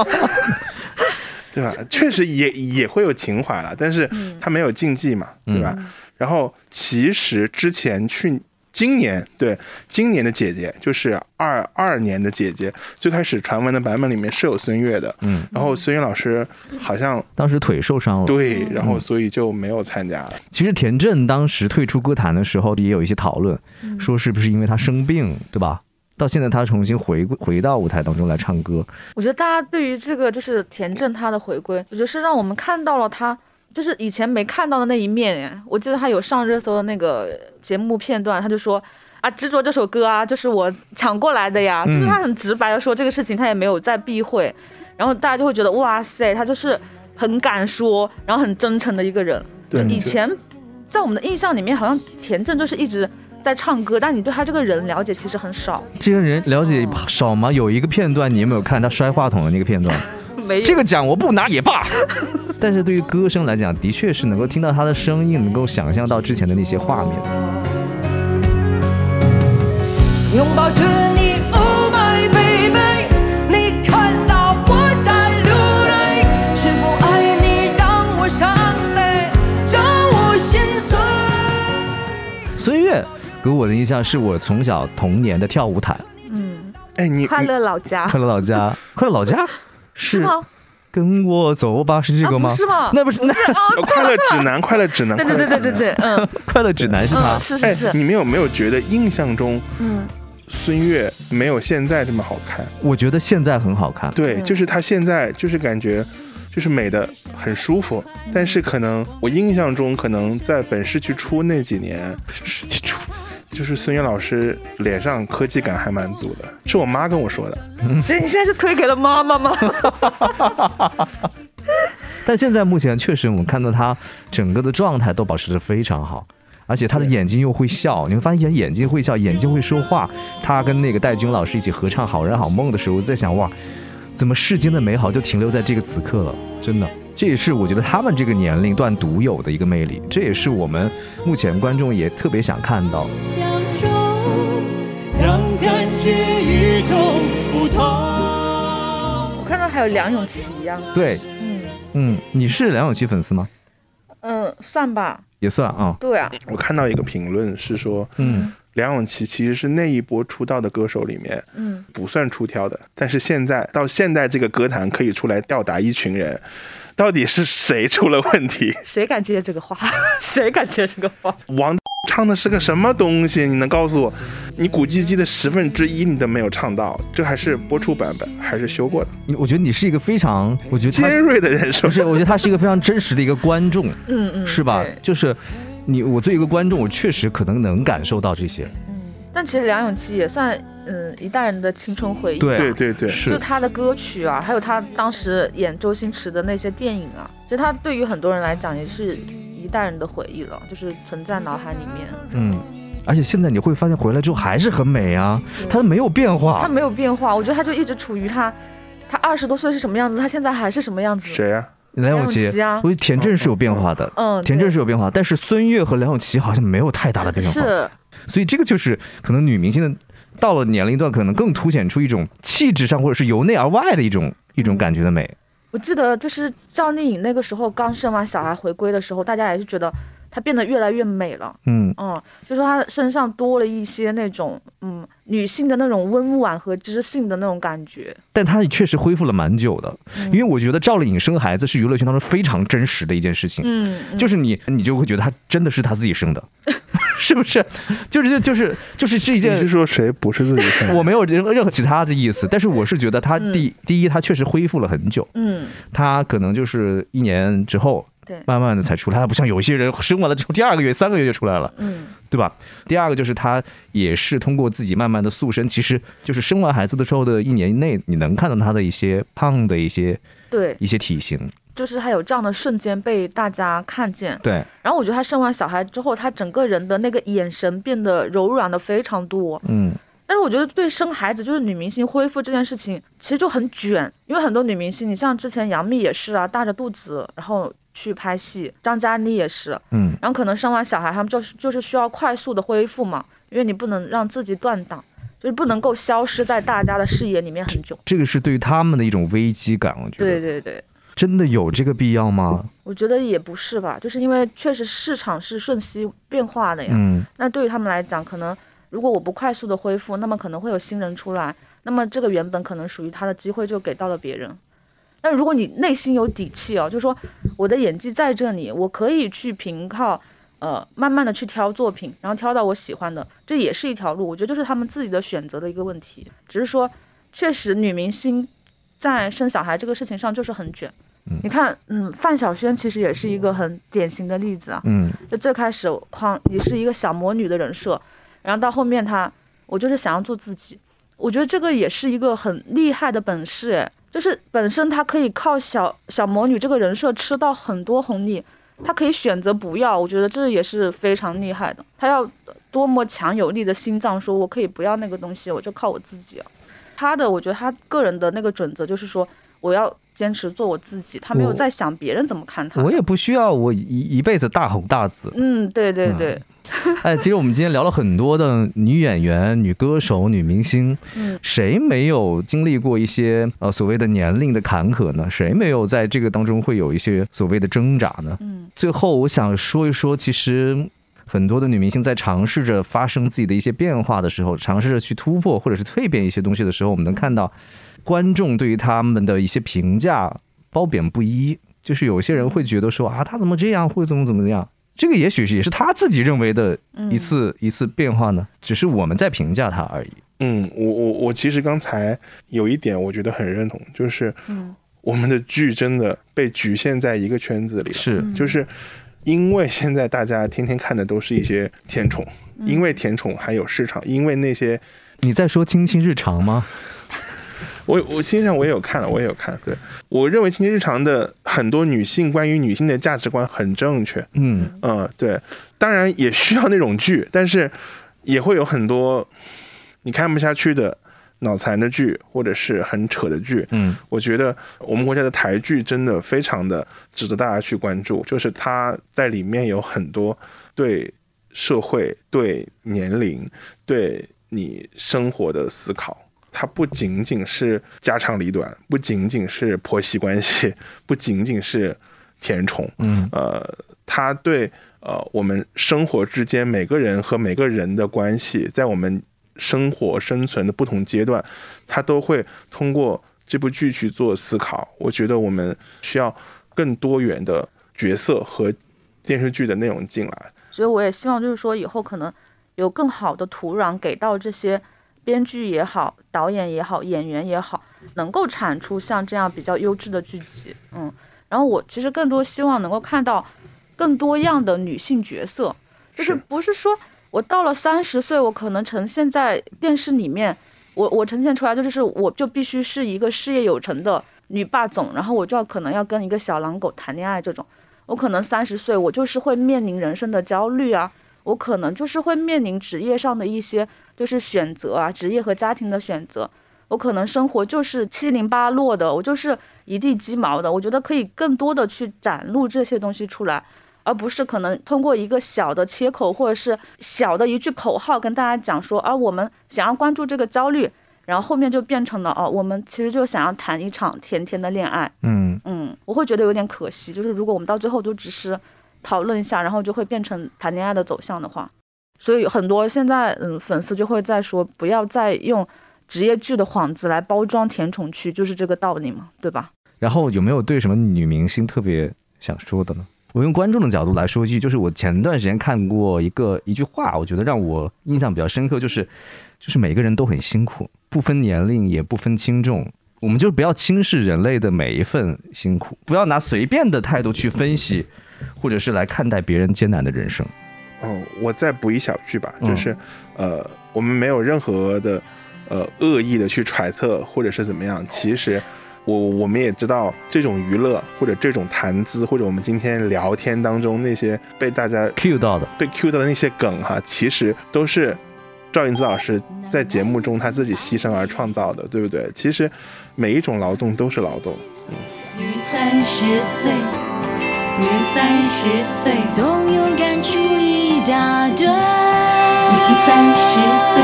对吧？确实也也会有情怀了，但是他没有竞技嘛，对吧？然后其实之前去今年对今年的姐姐就是二二年的姐姐，最开始传闻的版本里面是有孙悦的，嗯，然后孙悦老师好像当时腿受伤了。对，然后所以就没有参加了。其实田震当时退出歌坛的时候，也有一些讨论，说是不是因为他生病，对吧？到现在他重新回归回到舞台当中来唱歌，我觉得大家对于这个就是田震他的回归，我觉得是让我们看到了他就是以前没看到的那一面耶。我记得他有上热搜的那个节目片段，他就说啊，执着这首歌啊，就是我抢过来的呀，就是他很直白的说这个事情，他也没有在避讳，然后大家就会觉得哇塞，他就是很敢说，然后很真诚的一个人。对，以前在我们的印象里面，好像田震就是一直。在唱歌，但你对他这个人了解其实很少。这个人了解少吗？有一个片段，你有没有看他摔话筒的那个片段？没有。这个奖我不拿也罢。但是对于歌声来讲，的确是能够听到他的声音，能够想象到之前的那些画面。拥抱着你，Oh my baby，你看到我在流泪，是否爱你让我伤悲，让我心碎？孙悦。给我的印象是我从小童年的跳舞毯。嗯，哎，你快乐老家，快乐老家，快乐老家是吗？跟我走吧，是这个吗？是吗？那不是那 快乐指南，快乐指南，对对对对对对，嗯，快乐指南是他。是是是。你们有没有觉得印象中，嗯，孙悦没有现在这么好看？我觉得现在很好看。对，就是他现在就是感觉。就是美的很舒服，但是可能我印象中，可能在本市区出那几年，世纪初，就是孙悦老师脸上科技感还蛮足的，是我妈跟我说的。所以你现在是推给了妈妈吗？但现在目前确实，我们看到他整个的状态都保持的非常好，而且他的眼睛又会笑，你会发现眼睛会笑，眼睛会说话。他跟那个戴军老师一起合唱《好人好梦》的时候，在想哇。怎么世间的美好就停留在这个此刻了？真的，这也是我觉得他们这个年龄段独有的一个魅力，这也是我们目前观众也特别想看到。我看到还有梁咏琪呀。对，嗯嗯，你是梁咏琪粉丝吗？嗯，算吧。也算啊。对啊。我看到一个评论是说，嗯。梁咏琪其实是那一波出道的歌手里面，嗯，不算出挑的。但是现在到现在这个歌坛可以出来吊打一群人，到底是谁出了问题？谁敢接这个话？谁敢接这个话？王 唱的是个什么东西？你能告诉我？你古巨基的十分之一你都没有唱到，这还是播出版本还是修过的？我觉得你是一个非常，我觉得尖锐的人，不是？我觉得他是一个非常真实的一个观众，嗯嗯，是吧？就是。你我作为一个观众，我确实可能能感受到这些。嗯，但其实梁咏琪也算嗯一代人的青春回忆。对对对对，是。就他的歌曲啊，还有他当时演周星驰的那些电影啊，其实他对于很多人来讲也是一代人的回忆了，就是存在脑海里面。嗯，而且现在你会发现回来之后还是很美啊，他没有变化。他没有变化，我觉得他就一直处于他他二十多岁是什么样子，他现在还是什么样子。谁呀？梁咏琪，我觉得田震是有变化的，嗯，田震是有变化，但是孙悦和梁咏琪好像没有太大的变化，是，所以这个就是可能女明星的到了年龄段，可能更凸显出一种气质上或者是由内而外的一种一种感觉的美。我记得就是赵丽颖那个时候刚生完小孩回归的时候，大家也是觉得。她变得越来越美了，嗯嗯，就说她身上多了一些那种嗯女性的那种温婉和知性的那种感觉。但她也确实恢复了蛮久的，因为我觉得赵丽颖生孩子是娱乐圈当中非常真实的一件事情，嗯，就是你你就会觉得她真的是她自己生的，是不是？就是就是就是这一件。你是说谁不是自己生？我没有任任何其他的意思，但是我是觉得她第第一，她确实恢复了很久，嗯，她可能就是一年之后。慢慢的才出来，不像有些人生完了之后第二个月、三个月就出来了，嗯，对吧？第二个就是他也是通过自己慢慢的塑身，其实就是生完孩子的时候的一年内，你能看到他的一些胖的一些对一些体型，就是他有这样的瞬间被大家看见。对，然后我觉得他生完小孩之后，他整个人的那个眼神变得柔软的非常多，嗯。但是我觉得对生孩子就是女明星恢复这件事情，其实就很卷，因为很多女明星，你像之前杨幂也是啊，大着肚子然后去拍戏，张嘉倪也是，嗯，然后可能生完小孩，他们就是就是需要快速的恢复嘛，因为你不能让自己断档，就是不能够消失在大家的视野里面很久。这个是对于他们的一种危机感，我觉得。对对对。真的有这个必要吗？我觉得也不是吧，就是因为确实市场是瞬息变化的呀。嗯那对于他们来讲，可能如果我不快速的恢复，那么可能会有新人出来，那么这个原本可能属于他的机会就给到了别人。但如果你内心有底气哦，就是说我的演技在这里，我可以去凭靠呃慢慢的去挑作品，然后挑到我喜欢的，这也是一条路。我觉得就是他们自己的选择的一个问题。只是说，确实女明星在生小孩这个事情上就是很卷。你看，嗯，范晓萱其实也是一个很典型的例子啊。嗯就最开始框也是一个小魔女的人设，然后到后面他，我就是想要做自己。我觉得这个也是一个很厉害的本事，哎，就是本身他可以靠小小魔女这个人设吃到很多红利，他可以选择不要，我觉得这也是非常厉害的。他要多么强有力的心脏，说我可以不要那个东西，我就靠我自己啊。她的，我觉得他个人的那个准则就是说，我要坚持做我自己，他没有在想别人怎么看他。我也不需要我一一辈子大红大紫。嗯，对对对，哎，其实我们今天聊了很多的女演员、女歌手、女明星，嗯谁没有经历过一些呃所谓的年龄的坎坷呢？谁没有在这个当中会有一些所谓的挣扎呢？嗯最后，我想说一说，其实很多的女明星在尝试着发生自己的一些变化的时候，尝试着去突破或者是蜕变一些东西的时候，我们能看到观众对于他们的一些评价褒贬不一。就是有些人会觉得说啊，她怎么这样，会怎么怎么样。这个也许是也是他自己认为的嗯。一次、一次变化呢，只是我们在评价他而已。嗯，我我我其实刚才有一点我觉得很认同，就是嗯。我们的剧真的被局限在一个圈子里了，是，就是因为现在大家天天看的都是一些甜宠，嗯。因为甜宠还有市场，因为那些你在说《亲亲日常》吗？我我欣赏我也有看了，我也有看，对我认为《亲亲日常》的很多女性关于女性的价值观很正确，嗯嗯，对，当然也需要那种剧，但是也会有很多你看不下去的脑残的剧，或者是很扯的剧。嗯我觉得我们国家的台剧真的非常的值得大家去关注，就是它在里面有很多对社会、对年龄、对你生活的思考。它不仅仅是家长里短，不仅仅是婆媳关系，不仅仅是甜宠，嗯呃，它对呃我们生活之间每个人和每个人的关系，在我们生活生存的不同阶段，它都会通过这部剧去做思考。我觉得我们需要更多元的角色和电视剧的内容进来。所以我也希望就是说以后可能有更好的土壤给到这些编剧也好、导演也好、演员也好，能够产出像这样比较优质的剧集。嗯，然后我其实更多希望能够看到更多样的女性角色，就是是不是说我到了三十岁，我可能呈现在电视里面，我我呈现出来就是我就必须是一个事业有成的女霸总，然后我就要可能要跟一个小狼狗谈恋爱这种。我可能三十岁，我就是会面临人生的焦虑啊，我可能就是会面临职业上的一些就是选择啊，职业和家庭的选择。我可能生活就是七零八落的，我就是一地鸡毛的。我觉得可以更多的去展露这些东西出来，而不是可能通过一个小的切口或者是小的一句口号跟大家讲说啊，我们想要关注这个焦虑，然后后面就变成了哦，我们其实就想要谈一场甜甜的恋爱。嗯嗯，我会觉得有点可惜，就是如果我们到最后都只是讨论一下，然后就会变成谈恋爱的走向的话，所以很多现在嗯粉丝就会在说，不要再用职业剧的幌子来包装甜宠剧，就是这个道理嘛，对吧？然后有没有对什么女明星特别想说的呢？我用观众的角度来说一句，就是我前段时间看过一个一句话，我觉得让我印象比较深刻，就是就是每个人都很辛苦，不分年龄也不分轻重，我们就不要轻视人类的每一份辛苦，不要拿随便的态度去分析，或者是来看待别人艰难的人生。嗯，我再补一小句吧，嗯就是、呃，我们没有任何的呃恶意的去揣测或者是怎么样，其实。我我们也知道，这种娱乐或者这种谈资，或者我们今天聊天当中那些被大家 Q 到的，被 Q 到的那些梗哈，其实都是赵云子老师在节目中他自己牺牲而创造的，对不对？其实每一种劳动都是劳动。女三十岁，女三十岁，总有感触一大堆。已经三十岁，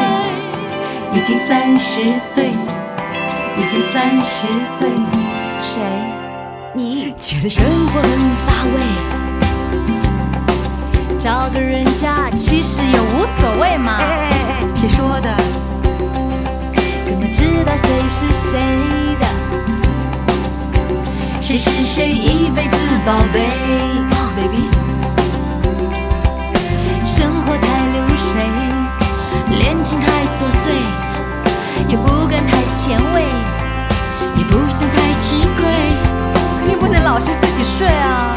已经三十岁，已经三十岁。谁？你觉得生活很乏味，找个人家其实也无所谓嘛。谁说的？怎么知道谁是谁的？谁是谁一辈子宝贝、b 水，恋情太琐碎，也不敢太前卫，也不想太吃亏，肯定不能老是自己睡啊。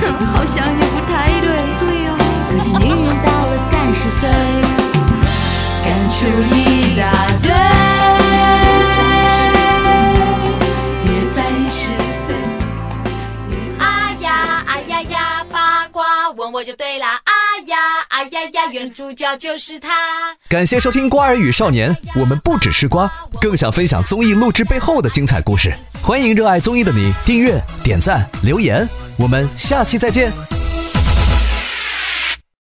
哼，好像也不太对。对哦。可是女人到了三十岁，感触一大堆。呀，原主角就是他。感谢收听《瓜儿与少年》，我们不只是瓜，更想分享综艺录制背后的精彩故事。欢迎热爱综艺的你订阅、点赞、留言，我们下期再见。